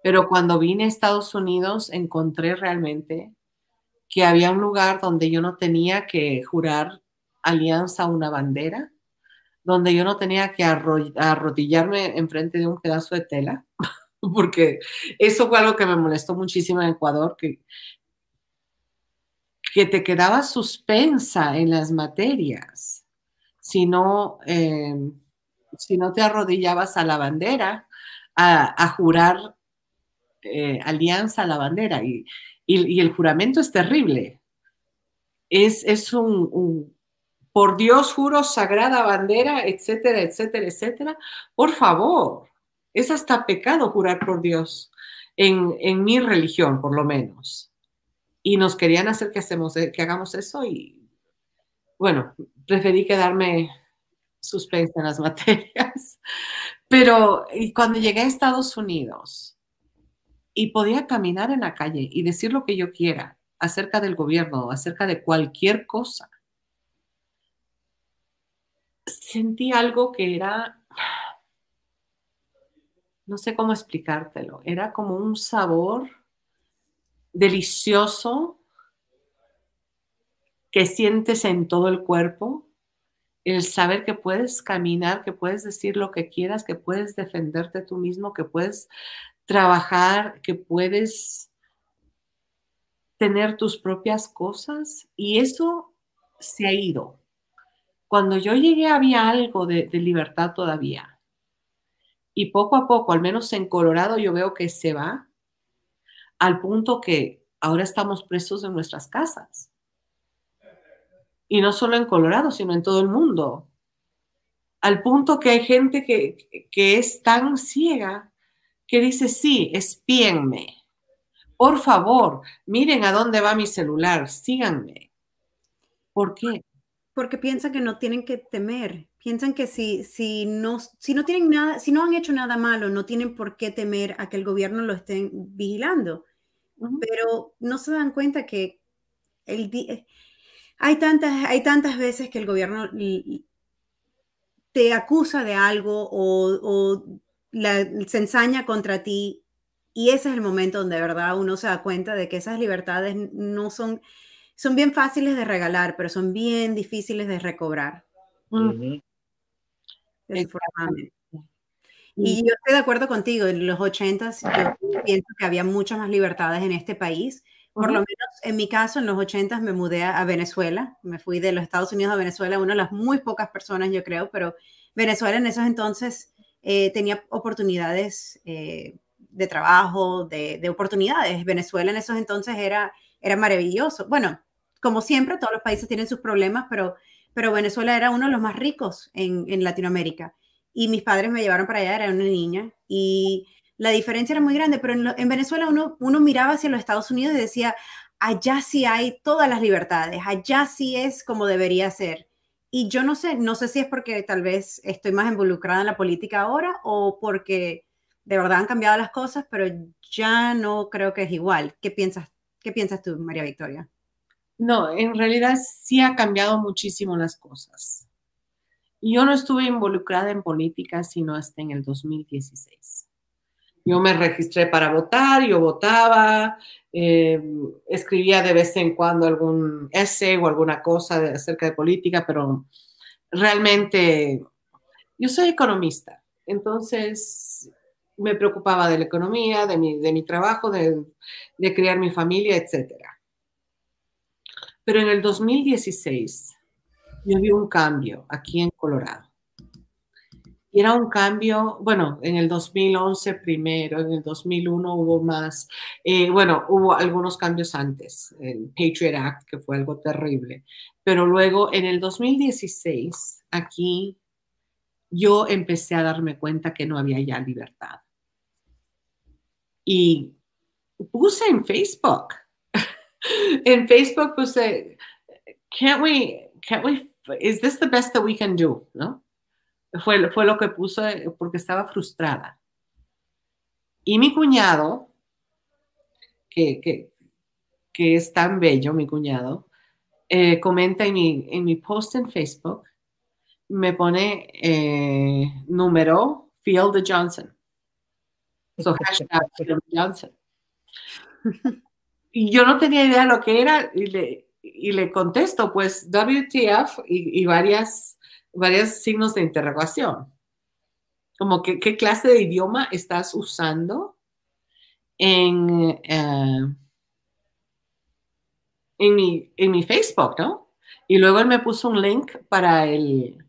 pero cuando vine a Estados Unidos encontré realmente que había un lugar donde yo no tenía que jurar alianza una bandera, donde yo no tenía que arrodillarme enfrente de un pedazo de tela, porque eso fue algo que me molestó muchísimo en Ecuador, que, que te quedabas suspensa en las materias si no, eh, te arrodillabas a la bandera a, jurar eh, alianza a la bandera. Y, el juramento es terrible. Es, es un, por Dios juro, sagrada bandera, etcétera, etcétera, etcétera. Por favor, es hasta pecado jurar por Dios, en, en mi religión por lo menos. Y nos querían hacer que, hacemos, que hagamos eso y bueno, preferí quedarme suspensa en las materias. Pero y cuando llegué a Estados Unidos y podía caminar en la calle y decir lo que yo quiera acerca del gobierno, acerca de cualquier cosa, sentí algo que era, no sé cómo explicártelo, era como un sabor delicioso que sientes en todo el cuerpo, el saber que puedes caminar, que puedes decir lo que quieras, que puedes defenderte tú mismo, que puedes trabajar, que puedes tener tus propias cosas y eso se ha ido. Cuando yo llegué había algo de, libertad todavía y poco a poco, al menos en Colorado, yo veo que se va al punto que ahora estamos presos en nuestras casas y no solo en Colorado, sino en todo el mundo. Al punto que hay gente que, es tan ciega que dice, sí, espíenme. Por favor, miren a dónde va mi celular, síganme. ¿Por qué? Porque piensan que no tienen que temer. Piensan que si, si, no, si no tienen nada, si no han hecho nada malo, no tienen por qué temer a que el gobierno lo estén vigilando. Pero no se dan cuenta que el, hay tantas, hay tantas veces que el gobierno te acusa de algo o, se ensaña contra ti y ese es el momento donde de verdad uno se da cuenta de que esas libertades no son, son bien fáciles de regalar, pero son bien difíciles de recobrar. Y yo estoy de acuerdo contigo, en los 80 yo pienso que había muchas más libertades en este país por lo menos en mi caso, en los 80 me mudé a, Venezuela. Me fui de los Estados Unidos a Venezuela, una de las muy pocas personas, yo creo, pero Venezuela en esos entonces eh, tenía oportunidades eh, de trabajo, de, oportunidades. Venezuela en esos entonces era, era maravilloso. Bueno, como siempre, todos los países tienen sus problemas, pero, pero Venezuela era uno de los más ricos en, en Latinoamérica. Y mis padres me llevaron para allá, era una niña, y la diferencia era muy grande, pero en, Venezuela uno, uno miraba hacia los Estados Unidos y decía, allá sí hay todas las libertades, allá sí es como debería ser. Y yo no sé, no sé si es porque tal vez estoy más involucrada en la política ahora o porque de verdad han cambiado las cosas, pero ya no creo que es igual. ¿Qué piensas, qué piensas tú, María Victoria? No, en realidad sí ha cambiado muchísimo las cosas. Yo no estuve involucrada en política sino hasta en el 2016. Yo me registré para votar, yo votaba, eh, escribía de vez en cuando algún essay o alguna cosa acerca de política, pero realmente yo soy economista, entonces me preocupaba de la economía, de mi, de mi trabajo, de, de criar mi familia, etc. Pero en el 2016 yo vi un cambio aquí en Colorado. Y era un cambio, bueno, en el 2011 primero, en el 2001 hubo más, eh, bueno, hubo algunos cambios antes, el Patriot Act, que fue algo terrible, pero luego en el 2016, aquí yo empecé a darme cuenta que no había ya libertad. Y puse en Facebook, en Facebook puse, can't we, can't we, is this the best that we can do, ¿no? Fue, fue lo que puse porque estaba frustrada. Y mi cuñado, que, que, que es tan bello, mi cuñado, eh, comenta en mi, en mi post en Facebook, me pone eh, número Field Johnson. So hashtag Field Johnson. Y yo no tenía idea de lo que era y le, y le contesto, pues WTF y, y varias varios signos de interrogación. Como que, qué clase de idioma estás usando en, eh, en, mi, en mi Facebook, ¿no? Y luego él me puso un link para el,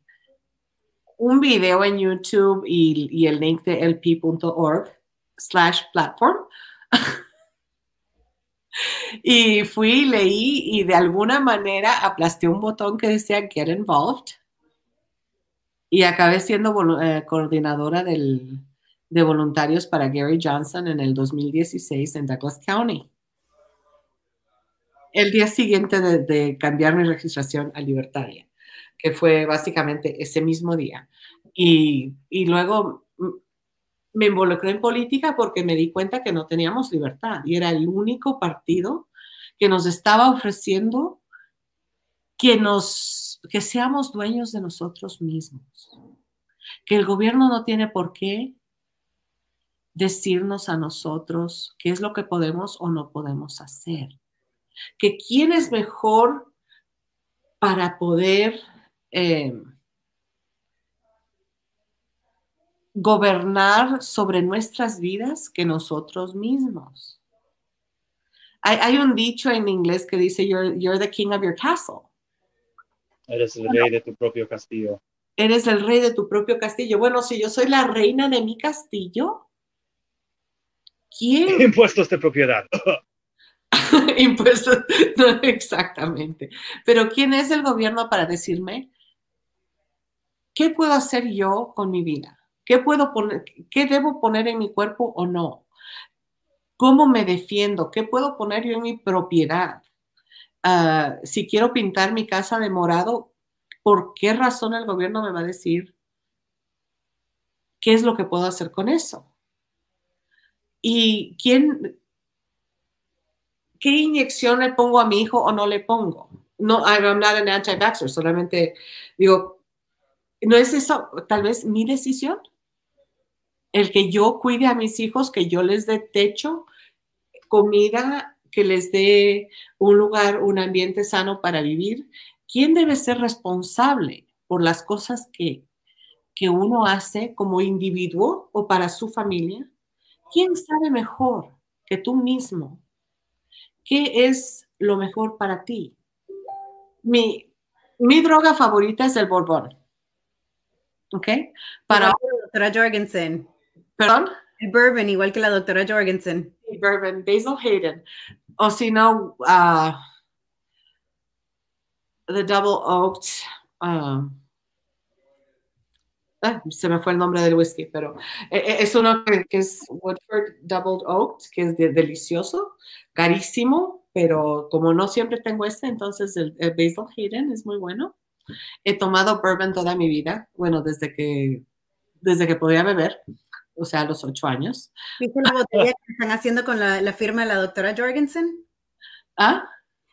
un video en YouTube y, y el link de lp.org slash platform. Y fui, leí y de alguna manera aplasté un botón que decía Get Involved y acabé siendo eh, coordinadora del, de voluntarios para Gary Johnson en el 2016 en Douglas County. El día siguiente de, de cambiar mi registración a libertaria, que fue básicamente ese mismo día. Y, y luego me involucré en política porque me di cuenta que no teníamos libertad y era el único partido que nos estaba ofreciendo que nos que seamos dueños de nosotros mismos. Que el gobierno no tiene por qué decirnos a nosotros qué es lo que podemos o no podemos hacer. Que quién es mejor para poder eh, gobernar sobre nuestras vidas que nosotros mismos. Hay, un dicho en inglés que dice, you're, the king of your castle. Eres el rey de tu propio castillo. Eres el rey de tu propio castillo. Bueno, si yo soy la reina de mi castillo, ¿quién? Impuestos de propiedad. Impuestos, no, exactamente. Pero ¿quién es el gobierno para decirme qué puedo hacer yo con mi vida? ¿Qué puedo poner, qué debo poner en mi cuerpo o no? ¿Cómo me defiendo? ¿Qué puedo poner yo en mi propiedad? Ah, si quiero pintar mi casa de morado, ¿por qué razón el gobierno me va a decir qué es lo que puedo hacer con eso? ¿Y quién, qué inyección le pongo a mi hijo o no le pongo? No, I'm not an anti-vaxxer, solamente digo, ¿no es eso tal vez mi decisión? El que yo cuide a mis hijos, que yo les dé techo, comida, que les dé un lugar, un ambiente sano para vivir. ¿Quién debe ser responsable por las cosas que, que uno hace como individuo o para su familia? ¿Quién sabe mejor que tú mismo qué es lo mejor para ti? Mi, mi droga favorita es el Borbón. ¿Ok? Para Jorgensen. ¿Perdón? El bourbon, igual que la doctora Jorgensen. El bourbon, Basil Hayden. O si no, uh, The Double Oaked. Uh, ah, se me fue el nombre del whisky, pero e, e, es uno que, es Woodford Double Oaked, que es delicioso, carísimo, pero como no siempre tengo este, entonces el, el Basil Hayden es muy bueno. He tomado bourbon toda mi vida, bueno, desde que, desde que podía beber o sea, a los ocho años. ¿Viste la botella que están haciendo con la, firma de la doctora Jorgensen? ¿Ah?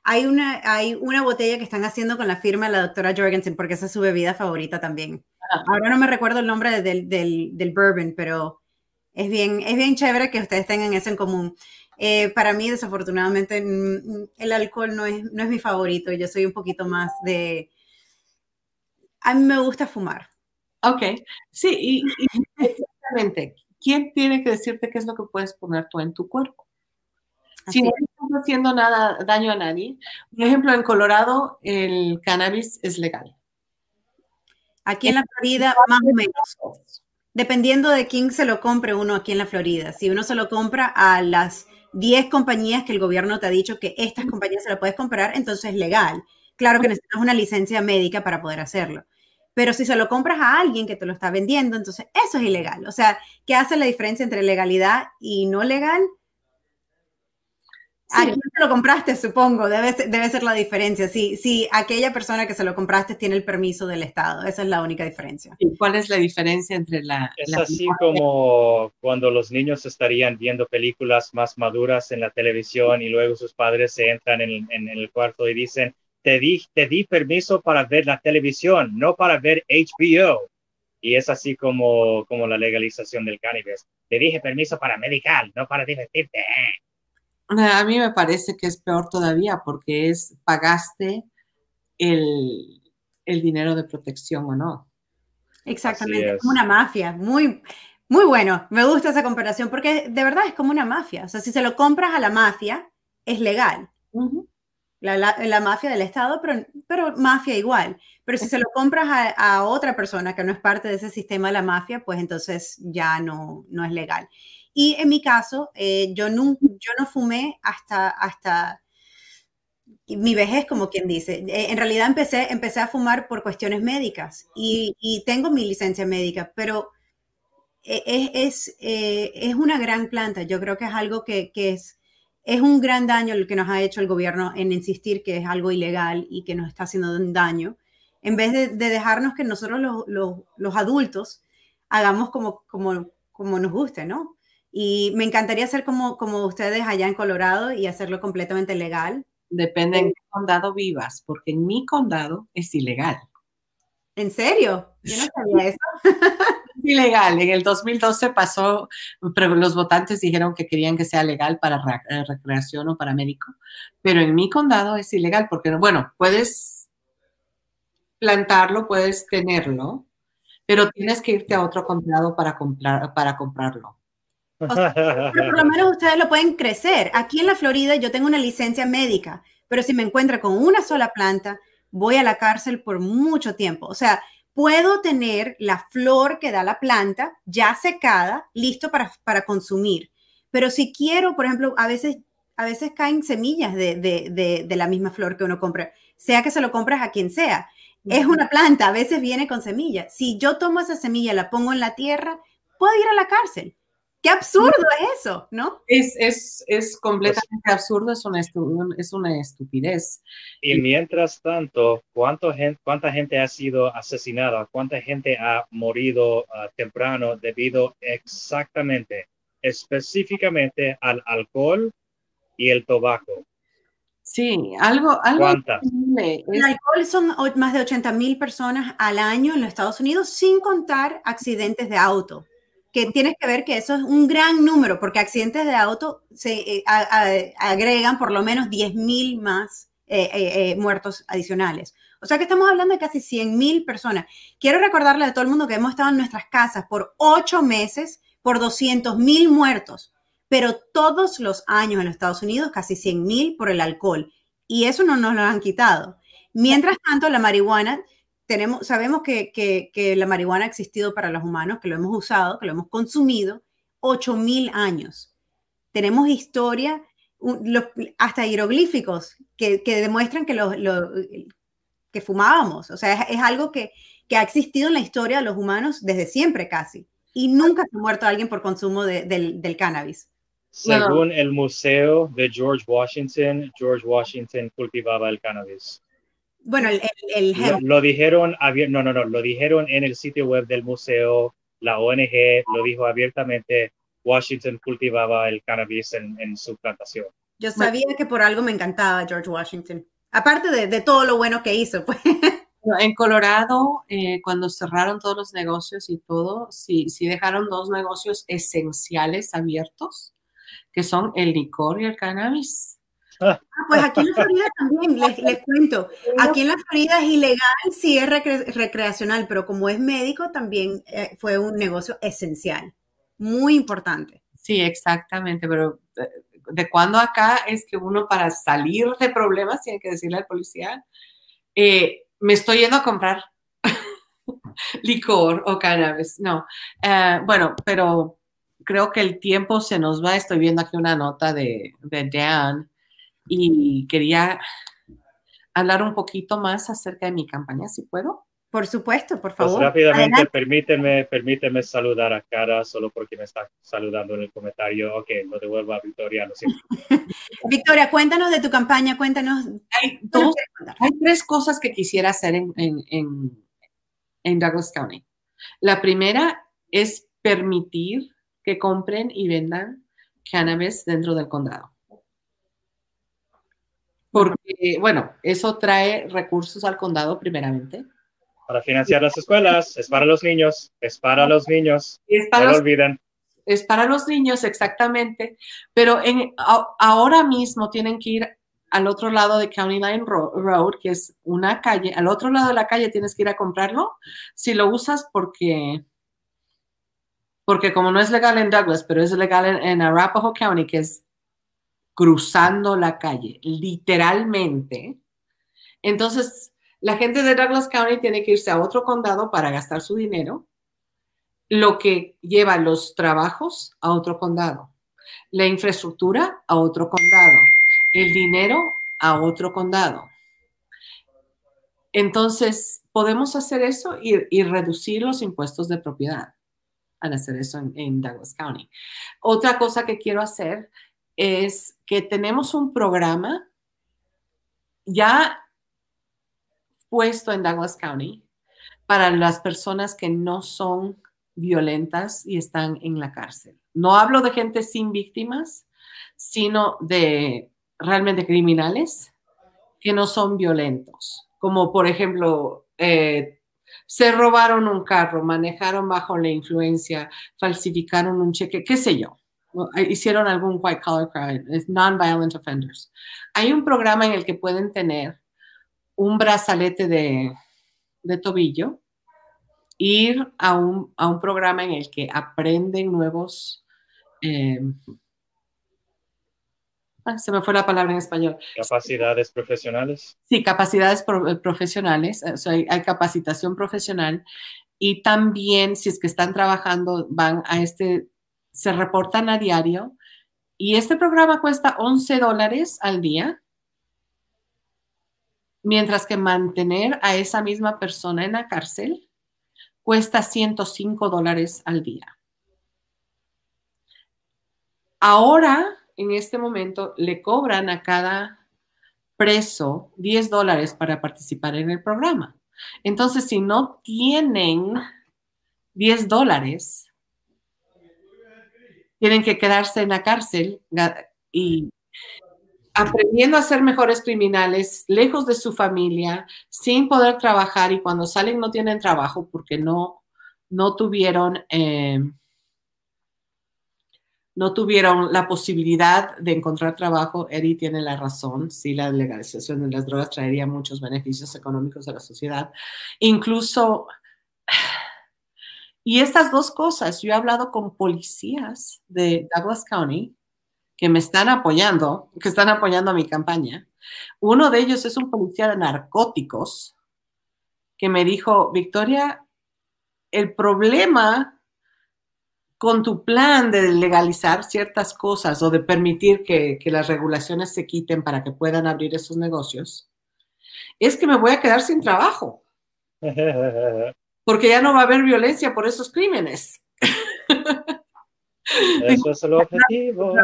Hay una, hay una botella que están haciendo con la firma de la doctora Jorgensen, porque esa es su bebida favorita también. Ah. Ahora no me recuerdo el nombre del, del, del, bourbon, pero es bien, es bien chévere que ustedes tengan eso en común. Eh, para mí, desafortunadamente, el alcohol no es, no es mi favorito. Yo soy un poquito más de... A mí me gusta fumar. Ok, sí, y, y ¿quién tiene que decirte qué es lo que puedes poner tú en tu cuerpo? Si no estás haciendo nada, daño a nadie. Por ejemplo, en Colorado el cannabis es legal. Aquí en la Florida, más o menos. Dependiendo de quién se lo compre uno aquí en la Florida. Si uno se lo compra a las 10 compañías que el gobierno te ha dicho que estas compañías se lo puedes comprar, entonces es legal. Claro que necesitas una licencia médica para poder hacerlo. Pero si se lo compras a alguien que te lo está vendiendo, entonces eso es ilegal. O sea, ¿qué hace la diferencia entre legalidad y no legal? ¿A quién te lo compraste? Supongo, debe ser, debe ser la diferencia. Si, si aquella persona que se lo compraste tiene el permiso del Estado, esa es la única diferencia. ¿Y cuál es la diferencia entre la... Es así como cuando los niños estarían viendo películas más maduras en la televisión y luego sus padres se entran en, en el cuarto y dicen, te di, te di permiso para ver la televisión, no para ver HBO. Y es así como, como la legalización del cannabis. Te dije permiso para medical, no para divertirte. A mí me parece que es peor todavía porque es pagaste el, el dinero de protección o no. Exactamente, es como una mafia, muy, muy bueno, me gusta esa comparación porque de verdad es como una mafia, o sea, si se lo compras a la mafia, es legal. La, mafia del Estado, pero, pero mafia igual. Pero si se lo compras a, otra persona que no es parte de ese sistema de la mafia, pues entonces ya no, no es legal. Y en mi caso, eh, yo, no, yo no fumé hasta, hasta mi vejez, como quien dice. Eh, en realidad empecé, empecé a fumar por cuestiones médicas y, y tengo mi licencia médica, pero e, es, es, eh, es, una gran planta. Yo creo que es algo que, que, es, es un gran daño el que nos ha hecho el gobierno en insistir que es algo ilegal y que nos está haciendo un daño, en vez de, de dejarnos que nosotros los, los, los, adultos hagamos como, como, como nos guste, ¿no? Y me encantaría ser como, como ustedes allá en Colorado y hacerlo completamente legal Depende en qué condado vivas, porque en mi condado es ilegal. ¿En serio? Yo no sabía eso. Es ilegal. En el 2012 pasó, pero los votantes dijeron que querían que sea legal para eh, recreación o para médico. Pero en mi condado es ilegal porque, bueno, puedes plantarlo, puedes tenerlo, pero tienes que irte a otro condado para, comprar, para comprarlo por lo menos ustedes lo pueden crecer. Aquí en la Florida yo tengo una licencia médica, pero si me encuentro con una sola planta, voy a la cárcel por mucho tiempo. O sea, puedo tener la flor que da la planta ya secada, listo para, para consumir. Pero si quiero, por ejemplo, a veces, a veces caen semillas de, de, de, la misma flor que uno compra, sea que se lo compres a quien sea. Es una planta, a veces viene con semillas. Si yo tomo esa semilla, la pongo en la tierra, puedo ir a la cárcel. Qué absurdo es eso, ¿no? Es, es, es completamente absurdo, es una, es una estupidez. Y mientras tanto, ¿cuánto gente, ¿cuánta gente ha sido asesinada? ¿Cuánta gente ha morido ah, temprano debido exactamente, específicamente al alcohol y el tabaco? Sí, algo, algo ¿Cuántas? El alcohol son más de 80 mil personas al año en los Estados Unidos, sin contar accidentes de auto que tienes que ver que eso es un gran número, porque accidentes de auto se eh, agregan por lo menos 10.000 más eh, eh, muertos adicionales. O sea que estamos hablando de casi 100.000 personas. Quiero recordarle a todo el mundo que hemos estado en nuestras casas por ocho meses por 200.000 muertos, pero todos los años en los Estados Unidos casi 100.000 por el alcohol. Y eso no nos lo han quitado. Mientras tanto, la marihuana sabemos que, la marihuana ha existido para los humanos, que lo hemos usado, que lo hemos consumido 8.000 años. Tenemos historia, hasta hieroglíficos que, demuestran que, lo, que fumábamos. O sea, es, algo que, ha existido en la historia de los humanos desde siempre casi. Y nunca se ha muerto alguien por consumo del, del cannabis. Según el Museo de George Washington, George Washington cultivaba el cannabis. Bueno, el, el, lo, dijeron, no, no, no, lo dijeron en el sitio web del museo, la ONG lo dijo abiertamente, Washington cultivaba el cannabis en, su plantación. Yo sabía que por algo me encantaba George Washington, aparte de, de todo lo bueno que hizo. Pues. En Colorado, eh, cuando cerraron todos los negocios y todo, sí, sí dejaron dos negocios esenciales abiertos, que son el licor y el cannabis. Ah, pues aquí en la Florida también, les, cuento. Aquí en la Florida es ilegal, sí es recreacional, pero como es médico, también eh, fue un negocio esencial, muy importante. Sí, exactamente, pero eh, de, cuando acá es que uno para salir de problemas tiene que decirle al policía, eh, me estoy yendo a comprar licor o cannabis. No, bueno, pero creo que el tiempo se nos va. Estoy viendo aquí una nota de, de Dan y quería hablar un poquito más acerca de mi campaña, si puedo. Por supuesto, por pues favor. rápidamente, permíteme, permíteme saludar a Cara solo porque me está saludando en el comentario. Ok, lo devuelvo a Victoria, lo siento. Victoria, cuéntanos de tu campaña, cuéntanos. Hay, hay tres cosas que quisiera hacer en, en, en, en Douglas County. La primera es permitir que compren y vendan cannabis dentro del condado porque, bueno, eso trae recursos al condado primeramente. Para financiar las escuelas, es para los niños, es para los niños, es para no lo olviden. Es para los niños, exactamente, pero en, ahora mismo tienen que ir al otro lado de County Line Road, que es una calle. Al otro lado de la calle tienes que ir a comprarlo. Si lo usas porque, porque como no es legal en Douglas, pero es legal en, en Arapahoe County, que es cruzando la calle, literalmente. Entonces, la gente de Douglas County tiene que irse a otro condado para gastar su dinero, lo que lleva los trabajos a otro condado, la infraestructura a otro condado el dinero a otro condado. Entonces, podemos hacer eso y, reducir los impuestos de propiedad al hacer eso en, Douglas County. Otra cosa que quiero hacer es que tenemos un programa ya puesto en Douglas County para las personas que no son violentas y están en la cárcel. No hablo de gente sin víctimas, sino de realmente criminales que no son violentos, como por ejemplo, eh, se robaron un carro, manejaron bajo la influencia, falsificaron un cheque, qué sé yo, hicieron algún white collar crime, non-violent offenders. Hay un programa en el que pueden tener un brazalete de, de tobillo, ir a un, a un, programa en el que aprenden nuevos eh, Ah, se me fue la palabra en español. Capacidades profesionales. Sí, capacidades eh, profesionales, hay, capacitación profesional y también si es que están trabajando, van a este, se reportan a diario y este programa cuesta 11 dólares al día, mientras que mantener a esa misma persona en la cárcel cuesta 105 dólares al día. Ahora en este momento le cobran a cada preso 10 dólares para participar en el programa. Entonces, si no tienen 10 dólares, tienen que quedarse en la cárcel y aprendiendo a ser mejores criminales, lejos de su familia, sin poder trabajar y cuando salen no tienen trabajo porque no, no tuvieron... Eh, no tuvieron la posibilidad de encontrar trabajo, Eddie tiene la razón, sí, la legalización de las drogas traería muchos beneficios económicos a la sociedad. Incluso, y estas dos cosas, yo he hablado con policías de Douglas County que me están apoyando, que están apoyando a mi campaña. Uno de ellos es un policía de narcóticos que me dijo, Victoria, el problema con tu plan de legalizar ciertas cosas o de permitir que, las regulaciones se quiten para que puedan abrir esos negocios, es que me voy a quedar sin trabajo. Porque ya no va a haber violencia por esos crímenes. Eso es el objetivo.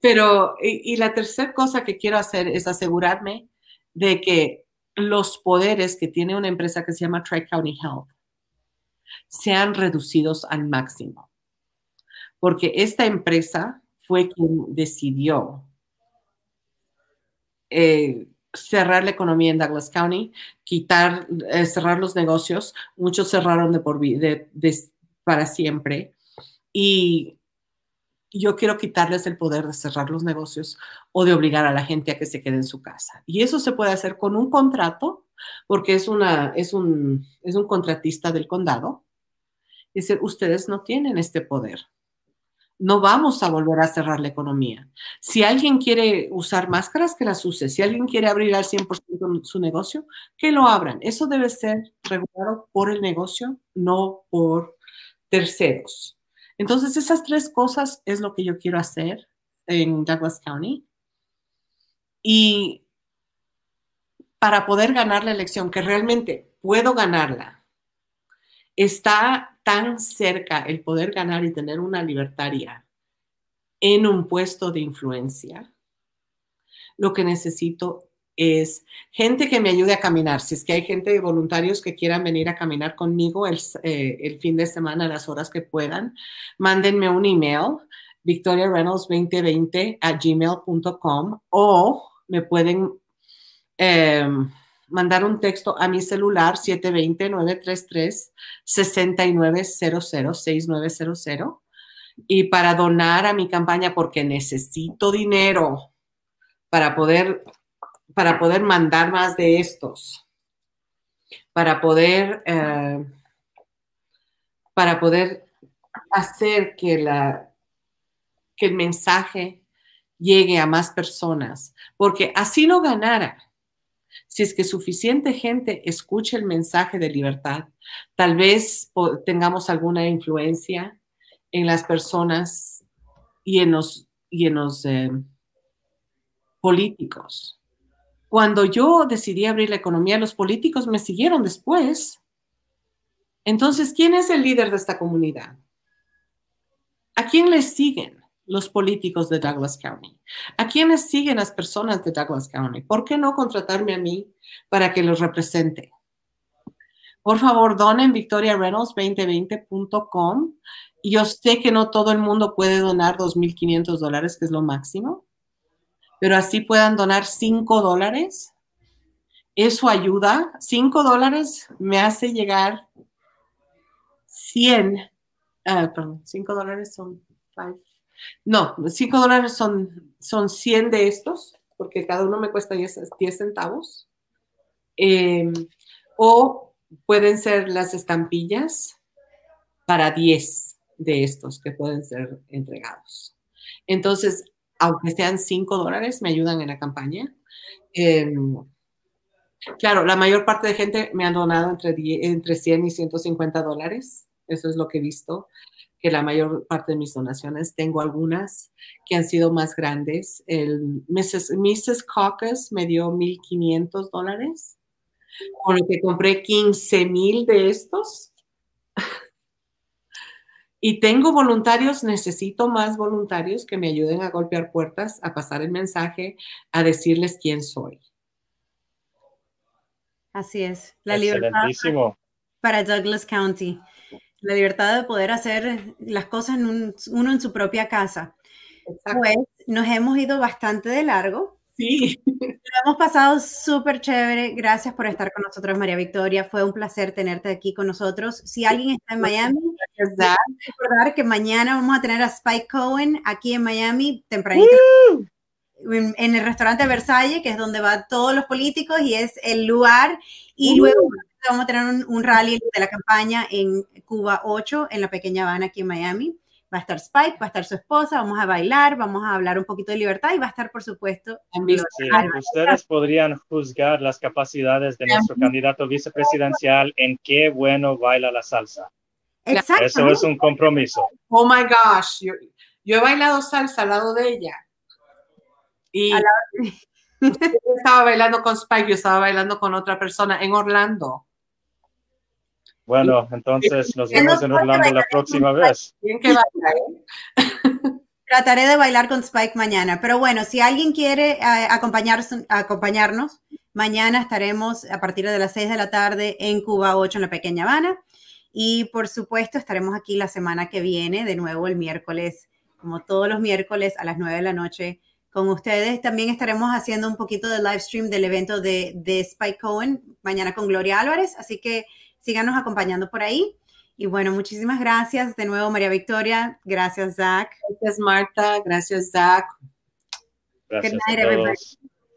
Pero, y, y la tercera cosa que quiero hacer es asegurarme de que los poderes que tiene una empresa que se llama Tri County Health sean reducidos al máximo. Porque esta empresa fue quien decidió eh, cerrar la economía en Douglas County, quitar, eh, cerrar los negocios. Muchos cerraron de por de, para siempre. Y yo quiero quitarles el poder de cerrar los negocios o de obligar a la gente a que se quede en su casa. Y eso se puede hacer con un contrato, porque es, una, es, un, es un contratista del condado Dice, ustedes no tienen este poder. No vamos a volver a cerrar la economía. Si alguien quiere usar máscaras, que las use. Si alguien quiere abrir al 100% su negocio, que lo abran. Eso debe ser regulado por el negocio, no por terceros. Entonces, esas tres cosas es lo que yo quiero hacer en Douglas County. Y para poder ganar la elección, que realmente puedo ganarla, está tan cerca el poder ganar y tener una libertaria en un puesto de influencia, lo que necesito es gente que me ayude a caminar. Si es que hay gente de voluntarios que quieran venir a caminar conmigo el, eh, fin de semana, las horas que puedan, mándenme un email, victoriareynolds2020 a gmail.com o me pueden... Em, mandar un texto a mi celular 720-933-6900-6900 y para donar a mi campaña porque necesito dinero para poder, para poder mandar más de estos, para poder, eh, para poder hacer que, la, que el mensaje llegue a más personas, porque así no ganara. Si es que suficiente gente escuche el mensaje de libertad, tal vez tengamos alguna influencia en las personas y en los, y en los eh, políticos. Cuando yo decidí abrir la economía, los políticos me siguieron después. Entonces, ¿quién es el líder de esta comunidad? ¿A quién le siguen los políticos de Douglas County? ¿A quiénes siguen las personas de Douglas County? ¿Por qué no contratarme a mí para que los represente? Por favor, donen victoriareynolds2020.com. Yo sé que no todo el mundo puede donar 2.500 dólares, que es lo máximo, pero así puedan donar 5 dólares. Eso ayuda. 5 dólares me hace llegar 100 Ah, perdón, 5 dólares son 5. No, 5 dólares son, son 100 de estos, porque cada uno me cuesta 10, centavos. Em, o pueden ser las estampillas para 10 de estos que pueden ser entregados. Entonces, aunque sean 5 dólares, me ayudan en la campaña. Em, claro, la mayor parte de gente me ha donado entre, entre 100 y 150 dólares eso es lo que he visto, que la mayor parte de mis donaciones, tengo algunas que han sido más grandes. El Mrs. Mrs. Caucus me dio 1.500 dólares, con lo que compré 15 mil de estos. Y tengo voluntarios, necesito más voluntarios que me ayuden a golpear puertas, a pasar el mensaje, a decirles quién soy. Así es. La libertad para Douglas County la libertad de poder hacer las cosas en uno en su propia casa. Pues nos hemos ido bastante de largo. Sí. Lo hemos pasado súper chévere. Gracias por estar con nosotros, María Victoria. Fue un placer tenerte aquí con nosotros. Si alguien está en Miami, recordar que mañana vamos a tener a Spike Cohen aquí en Miami, tempranito. En, el restaurante Versalles, que es donde van todos los políticos y es el lugar. Y luego vamos a tener un, rally de la campaña en Cuba 8, en la pequeña Habana aquí en Miami. Va a estar Spike, va a estar su esposa, vamos a bailar, vamos a hablar un poquito de libertad y va a estar, por supuesto, ustedes podrían juzgar las capacidades de nuestro candidato vicepresidencial en qué bueno baila la salsa. Exacto. Eso es un compromiso. Oh my gosh, yo, he bailado salsa al lado de ella. Y estaba bailando con Spike, yo estaba bailando con otra persona en Orlando. Bueno, entonces nos vemos en Orlando la próxima vez. Trataré de bailar con Spike mañana, pero bueno, si alguien quiere eh, acompañarnos, mañana estaremos a partir de las 6 de la tarde en Cuba 8 en la Pequeña Habana y por supuesto estaremos aquí la semana que viene, de nuevo el miércoles, como todos los miércoles a las 9 de la noche con ustedes. También estaremos haciendo un poquito de live stream del evento de, de Spike Cohen mañana con Gloria Álvarez, así que síganos acompañando por ahí. Y bueno, muchísimas gracias de nuevo, María Victoria. Gracias, Zach. Gracias, Marta. Gracias, Zach. Gracias a todos.